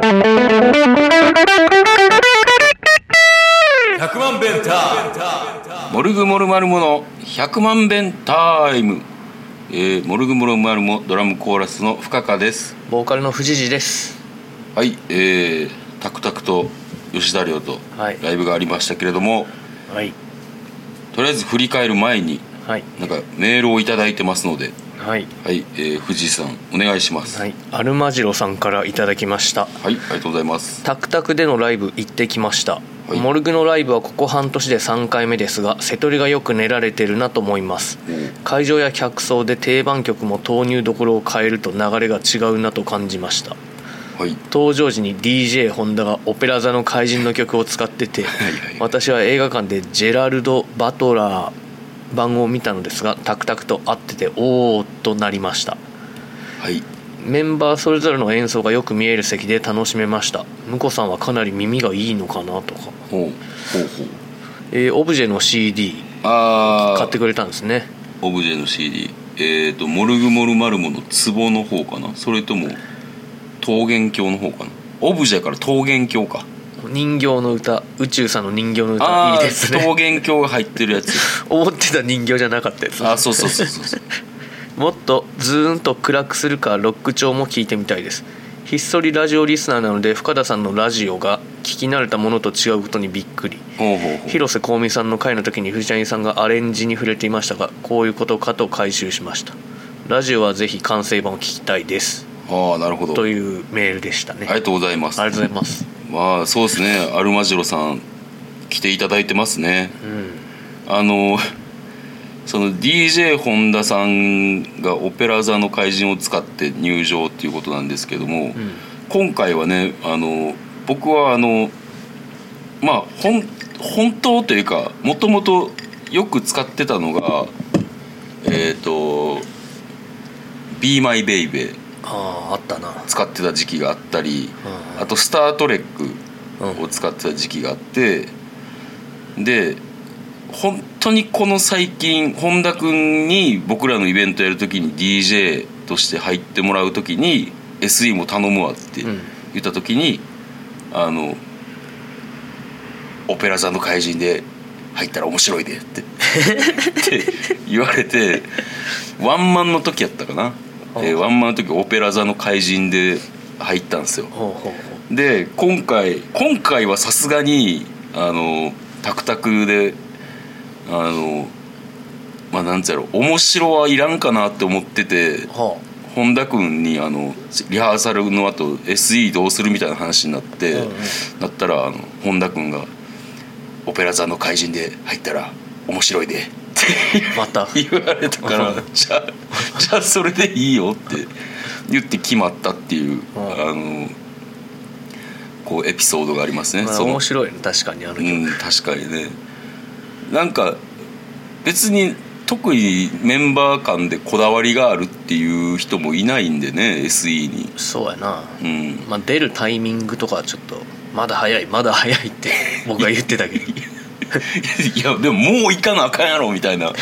100万弁タモルグモルマルモの100万弁タイム、えー、モルグモルマルモドラムコーラスの深川です。ボーカルの藤次です。はいえー、タクタクと吉田亮とはい。ライブがありましたけれども、はい。とりあえず振り返る前にはい。なんかメールをいただいてますのではい。はい、えー、藤井さんお願いします。はい。アルマジロさんからいただきました。はい、ありがとうございます。タクタクでのライブ行ってきました、はい。モルグのライブはここ半年で3回目ですが瀬戸りがよく練られてるなと思います。会場や客層で定番曲も投入どころを変えると流れが違うなと感じました。はい。登場時に DJ ホンダが「オペラ座の怪人」の曲を使っててはいはい。私は映画館でジェラルド・バトラー版を見たのですがタクタクと合ってておーっとなりました。はい。メンバーそれぞれの演奏がよく見える席で楽しめました。婿さんはかなり耳がいいのかなとか、ほうほうほう。えーオブジェの CD ああ買ってくれたんですね。オブジェの CD えっ、とモルグモルマルモの壺の方かな。それとも桃源郷の方かな。オブジェから桃源郷か人形の歌宇宙さんの人形の歌いいです桃ね源郷が入ってるやつ。思ってた人形じゃなかったやつ。あそうそうそうそうそう。もっとズーンと暗くするかロック調も聞いてみたいです。ひっそりラジオリスナーなので深田さんのラジオが聞き慣れたものと違うことにびっくり。広瀬香美さんの回の時に藤谷さんがアレンジに触れていましたがこういうことかと回収しました。ラジオはぜひ完成版を聞きたいです。ああなるほど。というメールでしたね。ありがとうございます。ありがとうございますまあそうですね。アルマジロさん来ていただいてますね。うん。あのその DJ 本田さんが「オペラ座の怪人」を使って入場っていうことなんですけども、うん。今回はねあの僕はあのまあ本本当というかもともとよく使ってたのがえっ、と「Be My Baby」あああったな。使ってた時期があったりうんあと「スター・トレック」うん。を使ってた時期があってで本当にこの最近本田君に僕らのイベントやる時に DJ として入ってもらう時に SE も頼むわってうん。言った時に、あの「オペラ座の怪人で入ったら面白いで」って って言われてワンマンの時やったかな、えーワンマンの時オペラ座の怪人で入ったんですよ。で今回今回はさすがにあのタクタクであのまあなんつうやろ面白はいらんかなって思っててう。は本田君にあのリハーサルの後 SE どうするみたいな話になって、うんうん。なったらあの本田君が「オペラ座の怪人で入ったら面白いで」また 言われたからうん。じゃあじゃあそれでいいよって言って決まったっていう、ん。あのこうエピソードがありますね。まあ面白いね。確かにあの曲、うん確かにね。なんか別に特にメンバー間でこだわりがあるっていう人もいないんでね SE に。そうやな。うん。まあ出るタイミングとかはちょっとまだ早いまだ早いって僕は言ってたけど いやでももう行かなあかんやろみたいな。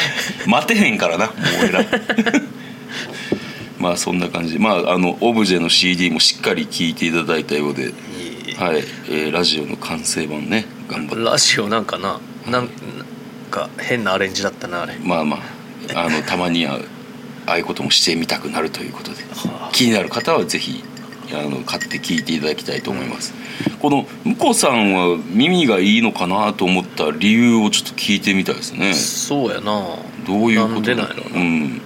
待てへんからなもう俺ら。まあそんな感じ。まああのオブジェの CD もしっかり聴いていただいたようで、はい。えーラジオの完成版ね。頑張って。ラジオなんかななんか変なアレンジだったなあれ。まあまあ。あのたまにはああいうこともしてみたくなるということで。はあ。気になる方はぜひあの買って聞いていただきたいと思います、この向こうさんは耳がいいのかなと思った理由をちょっと聞いてみたいですね。そうやな。どういうことなうん、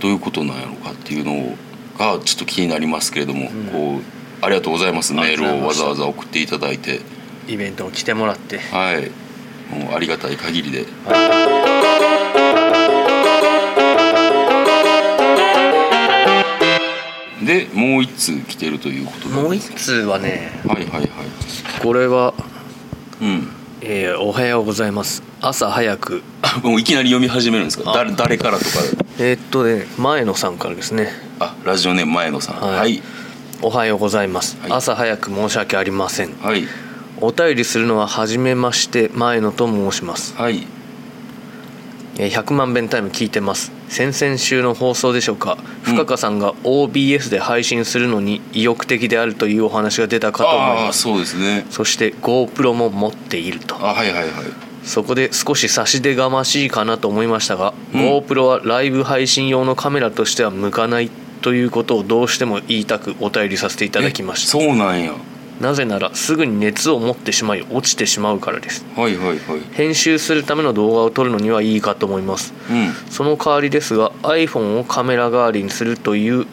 どういうことなんやろうかっていうのがちょっと気になりますけれども、ん。こうありがとうございます。メールをわざわざ送っていただいて。イベントも来てもらって。はい。もうありがたい限りででもう一通来てるということでもう一通はねはいはいはい。これは、うん。えーおはようございます。朝早く。あ もういきなり読み始めるんですか？あ。誰誰からとか？えーっとね前野さんからですね。あラジオネーム前野さん。はい。はい。おはようございます、はい。朝早く申し訳ありません。はい。お便りするのは初めまして前野と申します。はい。えー100万遍タイム聞いてます。先々週の放送でしょうか。深川さんが OBS で配信するのに意欲的であるというお話が出たかと思います。そうですね。そして GoPro も持っていると。あはいはいはい。そこで少し差し出がましいかなと思いましたが、うん。GoPro はライブ配信用のカメラとしては向かないということをどうしても言いたくお便りさせていただきました。えそうなんやなぜならすぐに熱を持ってしまい落ちてしまうからです。はいはいはい。編集するための動画を撮るのにはいいかと思います。うん。その代わりですが iPhone をカメラ代わりにするという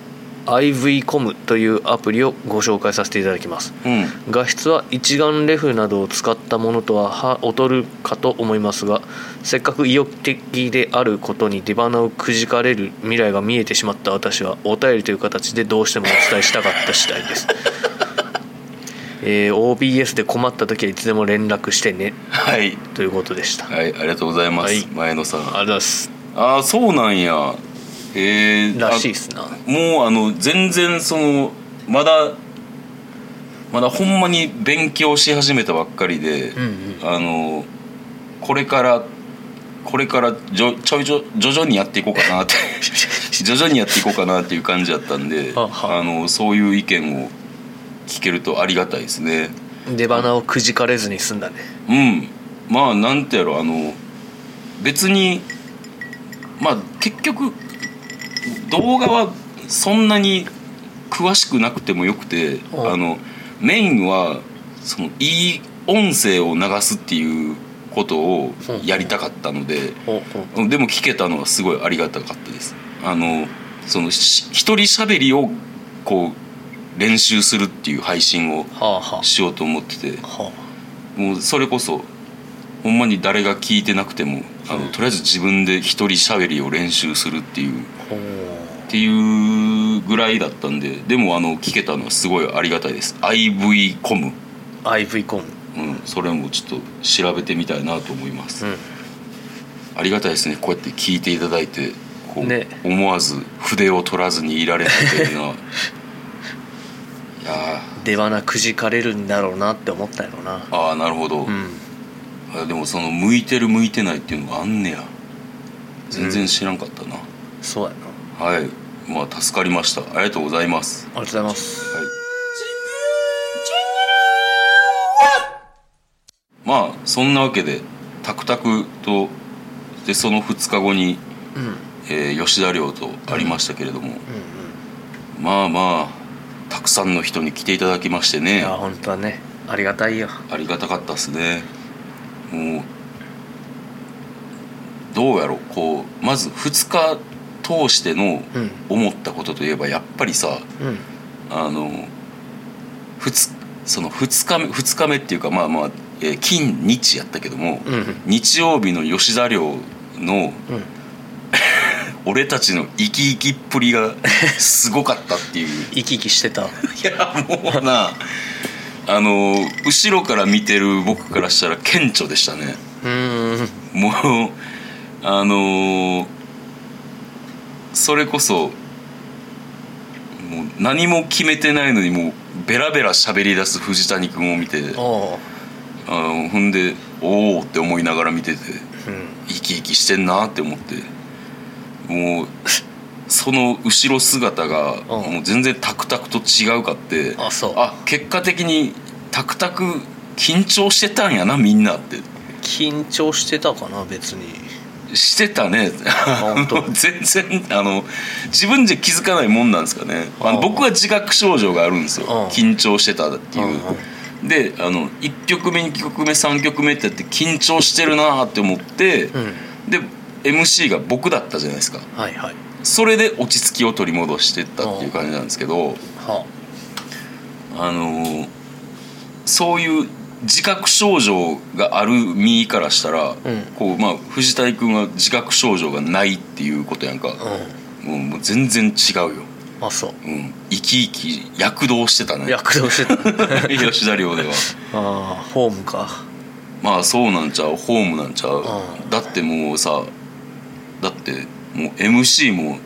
IVCOM というアプリをご紹介させていただきます。うん。画質は一眼レフなどを使ったものとはは劣るかと思いますがせっかく意欲的であることに出花をくじかれる未来が見えてしまった私はお便りという形でどうしてもお伝えしたかった次第です、えー OBS で困った時はいつでも連絡してね。はい。ということでした、はいありがとうございます、はい。前野さん。ありがとうございます。ああそうなんや。えー、らしいっすな。あもうあの全然そのまだまだほんまに勉強し始めたばっかりで、うんうん。あのこれからこれからじょちょいちょ徐々にやっていこうかなって。徐々にやっていこうかなっていう感じだったんであのそういう意見を聞けるとありがたいですね。出花をくじかれずに済んだね。うん。まあなんてやろあの別にまあ結局動画はそんなに詳しくなくてもよくてうん。あのメインはそのいい音声を流すっていうことをやりたかったのででも聞けたのはすごいありがたかったです。あのそのし一人喋りをこう練習するっていう配信をしようと思ってて。もうそれこそほんまに誰が聞いてなくてもあの、うん。とりあえず自分で一人喋りを練習するっていうっていうぐらいだったんででもあの聞けたのはすごいありがたいです。IV コム、う IVCOM うん、それもちょっと調べてみたいなと思います、うん。ありがたいですね。こうやって聞いていただいてこう、ね。思わず筆を取らずにいられるというのは 出花くじかれるんだろうなって思ったやろな。ーああなるほど、うん。あでもその向いてる向いてないっていうのがあんねや。全然知らんかったな、そうやな。はい。まあ助かりました。ありがとうございます。ありがとうございます。はい。まあそんなわけでタクタクとでその2日後に、うん。うんえー吉田寮とありましたけれども、うん。まあまあたくさんの人に来ていただきましていねや本当はねありがたいよ。ありがたかったですね。もうどうやろうこうまず2日通してのうん。思ったことといえばやっぱりさうん。あのその2日目2日目っていうかまあまあ、えー金日やったけども、うんうん。日曜日の吉田寮のうん俺たちの生き生きっぷりがすごかったっていう。生き生きしてた。いやもうなあの後ろから見てる僕からしたら顕著でしたね。うーん。もうあのそれこそもう何も決めてないのにもうベラベラ喋り出す藤谷君を見てあのほんでおおって思いながら見ててうん。生き生きしてんなって思ってもうその後ろ姿がうん。もう全然タクタクと違うかってあそう。あ結果的にタクタク緊張してたんやなみんなって。緊張してたかな別に。してたね。全然あの自分じゃ気づかないもんなんですかね。あのあ僕は自覚症状があるんですよ。うん。緊張してたっていう。うんであの1曲目2曲目3曲目ってやって緊張してるなって思ってうん。で MC が僕だったじゃないですか。はいはい。それで落ち着きを取り戻してったっていう感じなんですけどはあ。のそういう自覚症状がある身からしたら、うん。こうまあ藤谷君は自覚症状がないっていうことやんか、あうん。もうもう全然違うよ、あそう。うん、生き生き躍動してたね。躍動してた。吉田寮では。ああホームか。まあそうなんちゃうホームなんちゃう、うん。だってもうさだってもう MC も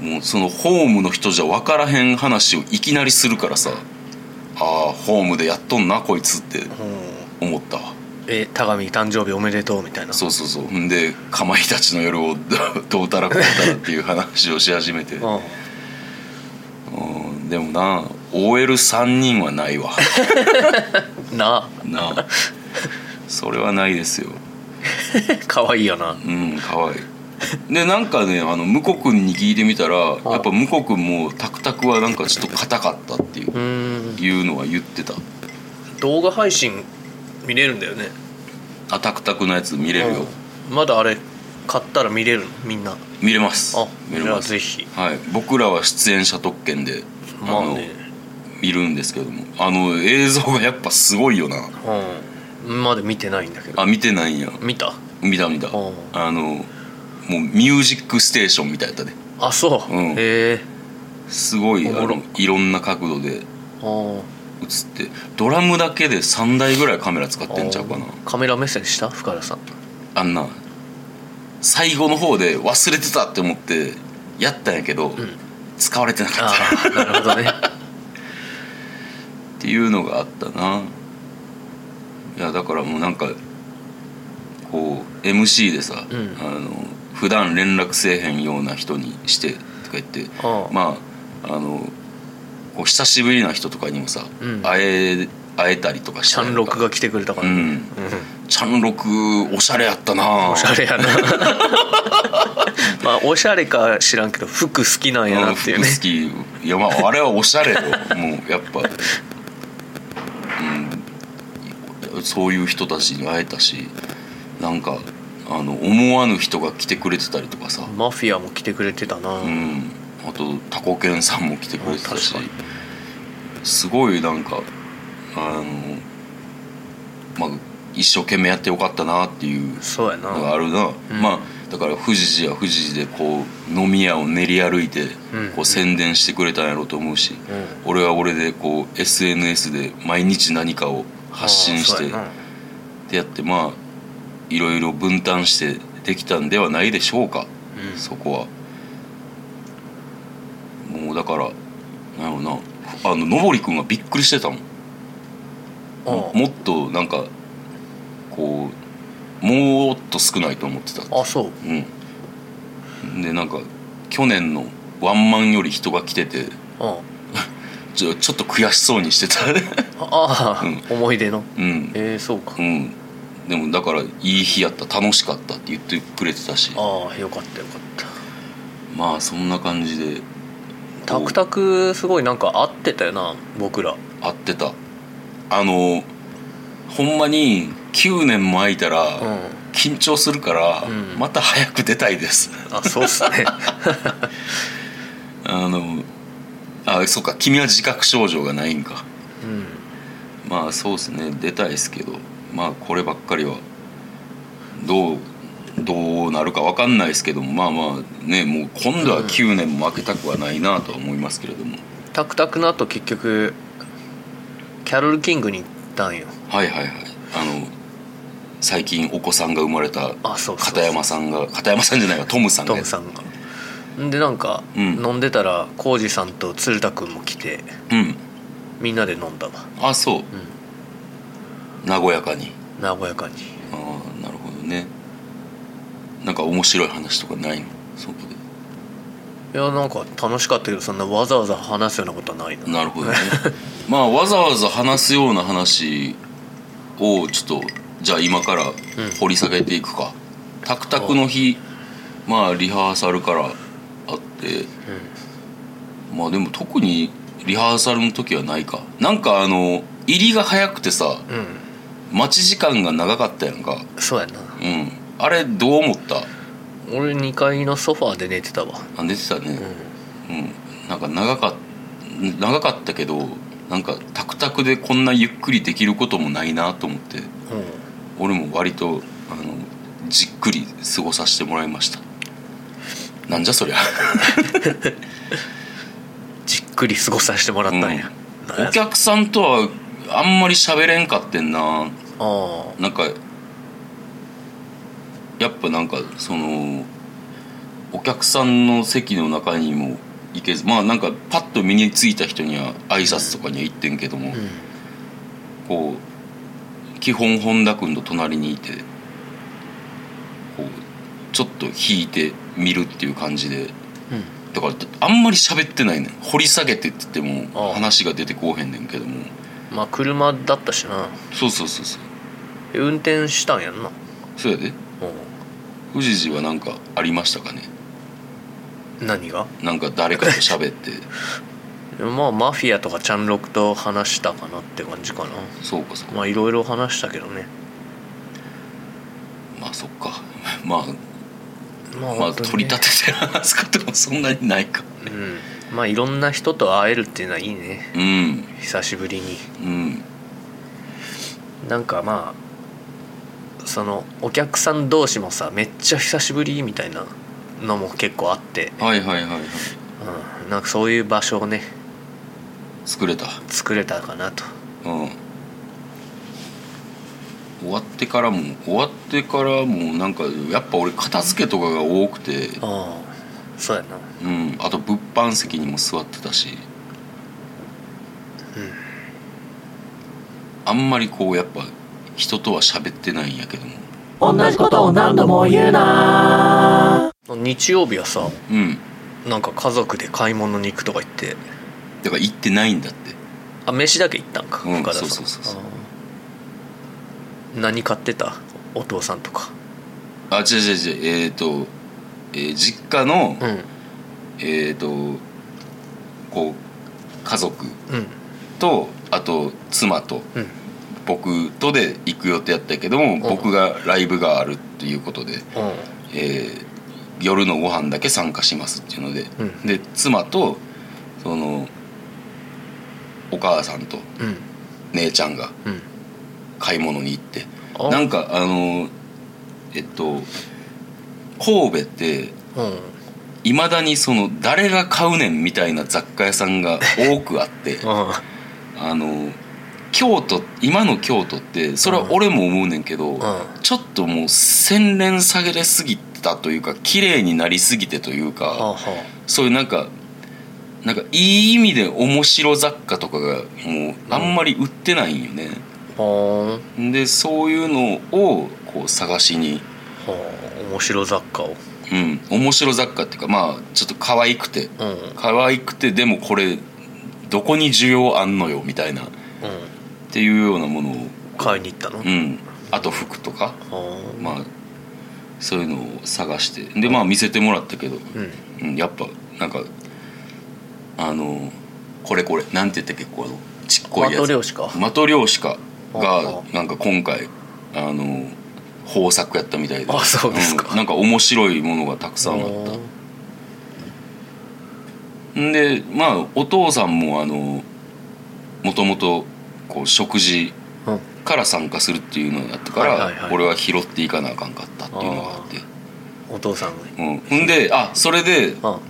もうそのホームの人じゃ分からへん話をいきなりするからさ。ああホームでやっとんなこいつってう思った。わんえ田上誕生日おめでとうみたいな。そうそうそう。ほんでかまいたちの夜を どうたらこうたらっていう話をし始めて、うん。うん、でもな OL3 人はないわ。な。な。あそれはないですよ。あかわいいよな。うんかわいい でなんかねあの向こう君に聞いてみたらやっぱ向こう君もタクタクはなんかちょっと硬かったっていううーん。いうのは言ってた。動画配信見れるんだよね。あタクタクのやつ見れるよ。うん。まだあれ買ったら見れるの？みんな。見れます。あ見れます。ぜひ。はい。僕らは出演者特権でまあね。見るんですけども。あの映像がやっぱすごいよな。うん。まだ見てないんだけど。あ見てないんや。見た？見た見た。うん。あのもうミュージックステーションみたいやったであそう、うん。へえ。すごいあおもろ。のいろんな角度で映ってドラムだけで3台ぐらいカメラ使ってんちゃうかな。カメラ目線した？深田さん。あんな最後の方で忘れてたって思ってやったんやけど、ん。使われてなかあった。なるほどね。ていうのがあったな。いやだからもうなんかこう MC でさ、うん。あの普段連絡せえへんような人にしてとか言ってまああのこう久しぶりな人とかにもさ、うん。会え会えたりとかしチャンロクが来てくれたから、うん。うん。チャンロクおしゃれやったなおしゃれやな。まあおしゃれか知らんけど服好きなんやなっていうね。服好き。いやまああれはおしゃれよ。もうやっぱうん。そういう人たちに会えたしなんかあの思わぬ人が来てくれてたりとかさ。マフィアも来てくれてたな、うん。あとタコケンさんも来てくれてたし。すごいなんかあのまあ一生懸命やってよかったなっていうそうやな。のがあるな、うん。まあだから富士寺は富士寺でこう飲み屋を練り歩いてうん。こう宣伝してくれたんやろうと思うし、うん。俺は俺でこう SNS で毎日何かを発信してってやってまあいろいろ分担してできたんではないでしょうか、うん。そこは。もうだからなんやろうな。あののぼりくんがびっくりしてたもん。もっとなんかこうもっと少ないと思ってた。あそう。うん。でなんか去年のワンマンより人が来ててあちょちょっと悔しそうにしてた。あああ、うん。思い出の。うん。ええそうか。うんでもだからいい日やった楽しかったって言ってくれてたし。ああよかったよかった。まあそんな感じで。タクタクすごいなんか合ってたよな僕ら。合ってた。あのほんまに9年も空いたらうん。緊張するから、うん。また早く出たいです。あそうっすね。あのあそうか君は自覚症状がないんか。うん。まあそうですね出たいですけどまあこればっかりはどうどうなるか分かんないですけどもまあまあねもう今度は9年も負けたくはないなとは思いますけれども、タクタクの後結局キャロル・キングに行ったんよ。はいはいはい。あの最近お子さんが生まれたあそうそう片山さんが片山さんじゃないわトムさんが。トムさんが。んでなんか、うん。飲んでたら浩二さんと鶴田君も来てうん。みんなで飲んだわ。あそう、和やかに。和やかに。ああなるほどね。なんか面白い話とかないの？そこで。いやなんか楽しかったけどそんなわざわざ話すようなことはないな。なるほどね。まあわざわざ話すような話をちょっとじゃあ今から掘り下げていくか、タクタクの日まあリハーサルからあって、まあでも特にリハーサルの時はないか。なんかあの入りが早くてさうん待ち時間が長かったやんか。そうやな。うん。あれどう思った？俺2階のソファーで寝てたわ。あ寝てたね。うん。うん、なんか長かっ長かったけどなんかタクタクでこんなゆっくりできることもないなと思って。俺も割とあのじっくり過ごさせてもらいました。なんじゃそりゃ。じっくり過ごさせてもらったんや、なん。やお客さんとはあんまり喋れんかってんなあなんかやっぱなんかそのお客さんの席の中にも行けずまあなんかパッと身についた人には挨拶とかには行ってんけども、あうん。こ基本本田君と隣にいてこうちょっと引いて見るっていう感じでうん。だからあんまり喋ってないねん。掘り下げてって言っても話が出てこうへんねんけども。まあ車だったしな。そうそうそうそう。え運転したんやんな。そうやで。う富士寺は何かありましたかね？ん何が？なんか誰かと喋って。まあマフィアとかチャンロクと話したかなって感じかな。そうかそうか。まあいろいろ話したけどね。まあそっか。まあまあまあ取り立てて話すこともそんなにないか。うん。まあいろんな人と会えるっていうのはいいね。うん。久しぶりに。うん。なんかまあそのお客さん同士もさめっちゃ久しぶりみたいなのも結構あって、はいはいはいはい。うん、なんかそういう場所をね作れた。作れたかなと。うん。終わってからも終わってからもなんかやっぱ俺片付けとかが多くて。ああそうやな。うん。あと物販席にも座ってたし。あんまりこうやっぱ人とは喋ってないんやけども。同じことを何度も言うな。日曜日はさうん。なんか家族で買い物に行くとか言って。だから行ってないんだって。あ飯だけ行ったんかうん深田さん。そうそうそう何買ってた？お父さんとか。あ違う違う違う。えっ、と、えー実家の、うん。えっ、とこう家族うん。とあと妻と。うん僕とで行く予定やったけども、僕がライブがあるっていうことで、うん。えー夜のご飯だけ参加しますっていうので、うん。で妻とそのお母さんとうん。姉ちゃんがうん。買い物に行ってあ。なんかあのえっと神戸ってうん。いまだにその誰が買うねんみたいな雑貨屋さんが多くあってああの京都今の京都ってそれは俺も思うねんけど、うん。ちょっともう洗練下げれすぎたというか綺麗になりすぎてというか、はあはそういうなんかなんかいい意味で面白雑貨とかがもうあんまり売ってないんよね、あはでそういうのをこう探しに。あはあ面白雑貨を。うん。面白雑貨っていうかまあちょっと可愛くて。うん。うん可愛くてでもこれどこに需要あんのよみたいなっていうようなものを。買いに行ったの、うん。あと服とか。はあまあそういうのを探して。でまあ見せてもらったけど、うん。うん、やっぱなんかあのこれこれ。なんて言ったっけ？このちっこいやつ。マトリョーシカ？マトリョーシカあがあなんか今回あの豊作やったみたいで。あそうですか。ん。なんか面白いものがたくさんあった。んでまあお父さんもあのもともとこう食事うん。から参加するっていうのやったから、俺は拾っていかなあかんかったっていうのがあって。お父さんがうん、ほんであそれであ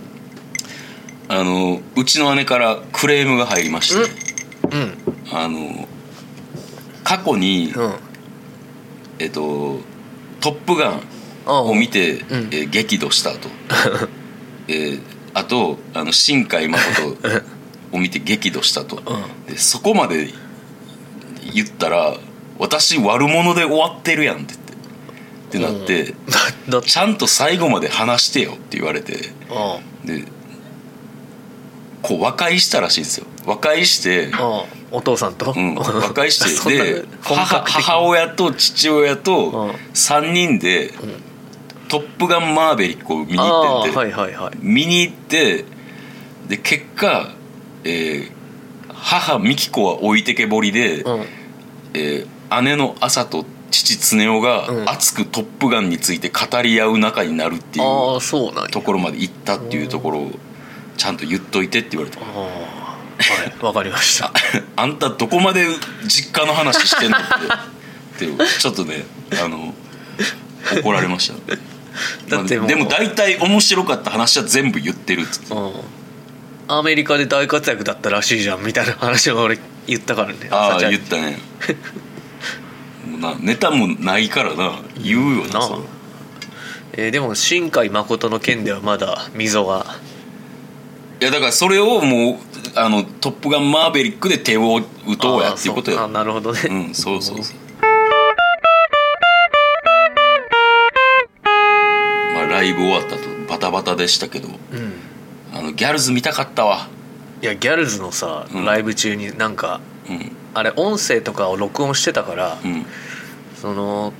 あのうちの姉からクレームが入りまして、うん。あの過去に、うん。えっと「トップガン」あを見て、ん。えー激怒したと、えーあとあの新海誠 を見て激怒したと、うでそこまで言ったら私悪者で終わってるやんって言って。ってなって、ちゃんと最後まで話してよって言われて。あでこう和解したらしいんですよ。和解して、あお父さんと、うん、和解そして で本母母親と父親うん。と3人で「トップガンマーヴェリック」を見にあ行ってて、あはいはいはい。見に行ってで結果、えー母美紀子は置いてけぼりで、うん。えー姉の朝と父常夫がうん。熱く「トップガン」について語り合う仲になるっていうああそうなんや。ところまで行ったっていうところをちゃんと言っといてって言われたああはい。わかりました。あんたどこまで実家の話してんのってってちょっとね あの怒られました。だってもうまあでも大体面白かった話は全部言ってるっつってうんアメリカで大活躍だったらしいじゃんみたいな話を俺言ったからねああ言ったね。もうなネタもないからな言うよなな、えー、でも新海誠の件ではまだ溝が。いやだからそれをもうあの「トップガンマーヴェリック」で手を打とうやっていうことやあなるほどね。うんそうそうそう。まあライブ終わったとバタバタでしたけど、うん。あのギャルズ見たかったわ。いやギャルズのさ、うん。ライブ中になんかうん。あれ音声とかを録音してたから、うん。その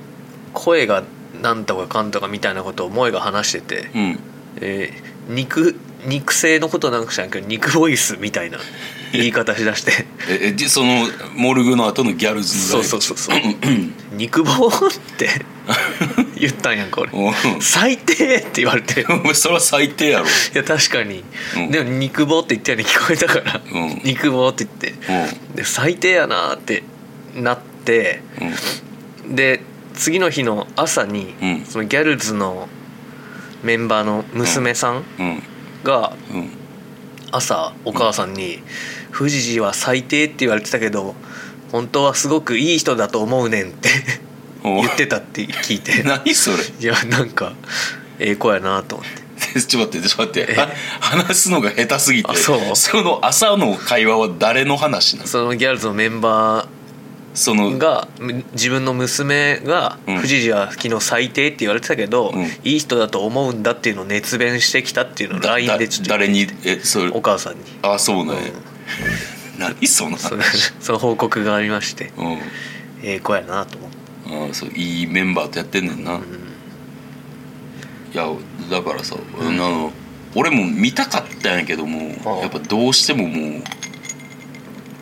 声がなんとかかんとかみたいなことを萌えが話してて、うん。えー肉肉声のことなんか知らんけど肉ボイスみたいな 言い方しだして。ええでそのモルグの後のギャルズのそうそうそうそう。肉棒って 言ったんやんか俺。最低って言われて。それは最低やろ。や確かに、うん。でも肉棒って言ったように聞こえたから、うん。肉棒って言って。で最低やなってなって。うん。で次の日の朝に、うん。そのギャルズのメンバーの娘さんうん。がうん。朝お母さんに「富士寺は最低」って言われてたけど本当はすごくいい人だと思うねんって言ってたって聞いて。何それ。いやなんかええ子やなと思って。ちょっと待ってちょっと待って。あ話すのが下手すぎてあそう？の朝の会話は誰の話なの？そのギャルズのメンバそのーがむ自分の娘が「うん。富士寺は昨日最低」って言われてたけど、うん。いい人だと思うんだっていうのを熱弁してきたっていうのをだ LINE でちょっと誰に？えそれ。お母さんに。あそうなんや、うん。何そのその話 その報告がありまして。うん。ええ子やなと思って、あそういいメンバーとやってんねんな、いやだからさ、あの俺も見たかったんやけども、はあ。やっぱどうしてももう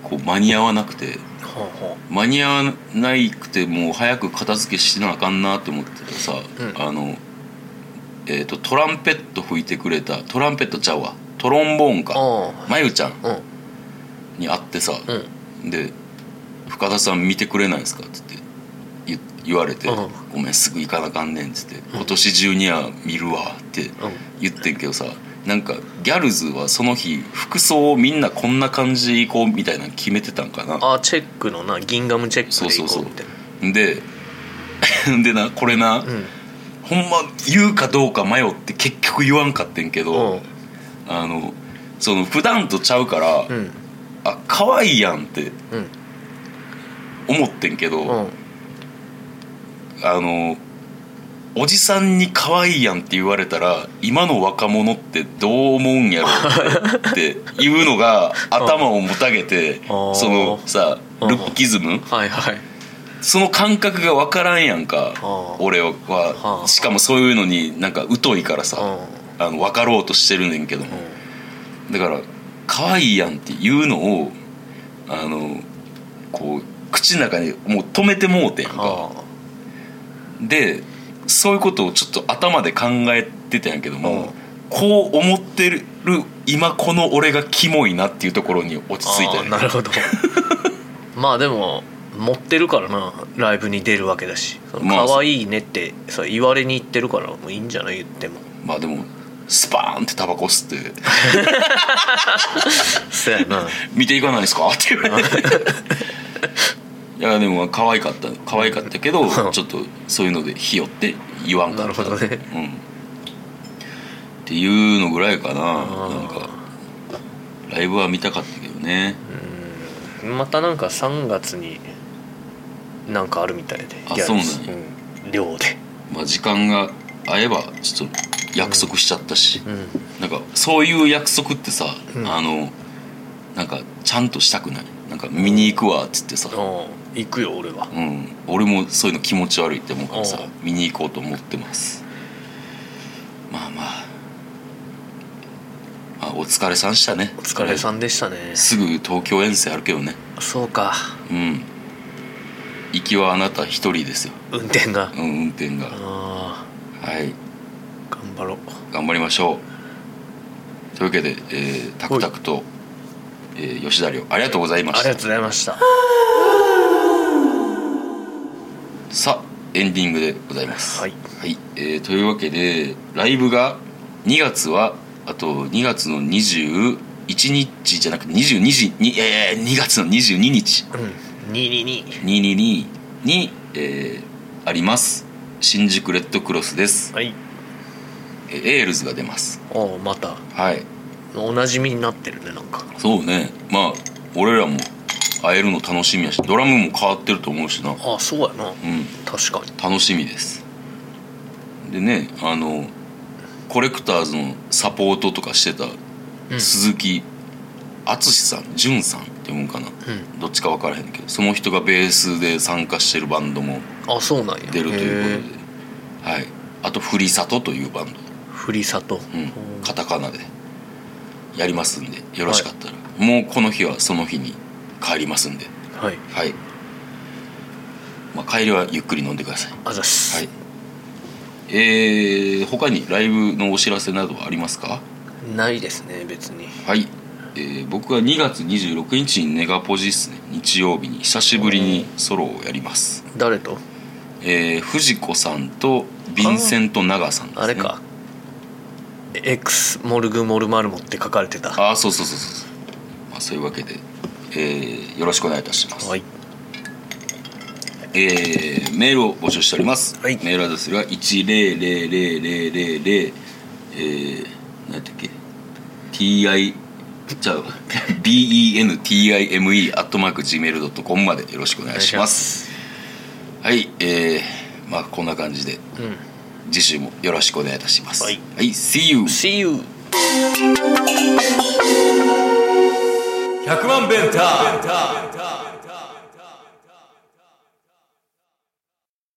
こう間に合わなくて。ほうほ間に合わないくてもう早く片付けしなあかんなって思ってたらさ、うん。あのえー、とトランペット吹いてくれたトランペットちゃうわ。トロンボーンか。あまゆちゃんうん。に会ってさ、うん。で「深田さん見てくれないんですか?」って言言われてうん「ごめんすぐ行かなあかんねん」っつって「今年中には見るわ」ってうん。言ってんけどさなんかギャルズはその日服装をみんなこんな感じで行こうみたいなの決めてたんかな。あチェックのなギンガムチェックで行こうみたいな。で でなこれな、うん。ほんま言うかどうか迷って結局言わんかってんけど、あのその普段とちゃうから、うんうん。あ可愛いやんってうん。思ってんけど、うんあのおじさんに可愛いやんって言われたら今の若者ってどう思うんやろっていうのが頭をもたげて そのさうん。ルッキズム？はいはい。その感覚が分からんやんか俺は。はあ。しかもそういうのになんか疎いからさうあの分かろうとしてるねんけども。だから可愛いやんっていうのをあのこう口の中にもう止めてもうてんか。あでそういうことをちょっと頭で考えてたんやけどうん。もこう思ってる今この俺がキモいなっていうところに落ち着いたんや。あーなるほど。まあでも持ってるからなライブに出るわけだし。可愛いねってさ言われに行ってるからもういいんじゃない言っても。まあでもスパーンってタバコ吸って。そうやな「見ていかないですか?」って言われていやでも可愛かった可愛かったけどうん。ちょっとそういうのでひよって言わんかった。なるほどね。うん、っていうのぐらいかな。ーなんかライブは見たかったけどね。またなんか3月になんかあるみたいで。あそうなんや。うん。寮で。まあ時間が合えばちょっと約束しちゃったし、うん。なんかそういう約束ってさ、うん。あのなんかちゃんとしたくない。なんか見に行くわっつってさ、うん行くよ俺は。うん、俺もそういうの気持ち悪いって思うからさう。ん見に行こうと思ってます。まあまあ。まあお疲れさんでしたね。お疲れさんでしたね。すぐ東京遠征あるけどね。そうか。うん。行きはあなた一人ですよ、運転が。うん、運転が。あはい。ー頑張ろう。頑張りましょう。というわけで、えー、タクタクと、えー吉田亮ありがとうございました。ありがとうございましたさあエンディングでございます。はい、えーというわけでライブが2月はあと2月の21日じゃなくて22時に、えー、2月の22日。うん。222 222に、えーあります。新宿レッドクロスです、はい。えーエールズが出ます。おうまた。はい。おなじみになってるねなんか。そうね。まあ俺らも会えるの楽しみやしドラムも変わってると思うしな。あそうやな。うん。確かに。楽しみです。でねあのコレクターズのサポートとかしてたうん。鈴木淳さん淳さんって読むんかな、うん。どっちか分からへんけどその人がベースで参加してるバンドもあそうなんや。出るというへことで、はい、あと「ふりさと」というバンド、ーふりさと。うん、カタカナでやりますんでよろしかったら、もうこの日はその日に帰りますんで。はい。はい、まあ、帰りはゆっくり飲んでください。あざっす、はい。えー、他にライブのお知らせなどはありますか？ないですね別に。はい、えー僕は2月26日にネガポジっすね。日曜日に。久しぶりにソロをやります。誰と？えー、藤子さんとヴィンセント・ナガさんです、ね、あれか。X モルグモルマルモって書かれてた。ああそうそうそうそう、まあ、そういうわけで、えーよろしくお願いいたします、はい。えーメールを募集しております、はい。メールアドレスが1000000えー、何だっけ？TI じゃあ BENTIME アットマーク Gmail.com までよろしくお願いします。はいえー、まあこんな感じでうん。次週もよろしくお願いいたします。はい、はい、See you! See you 100万ベンター。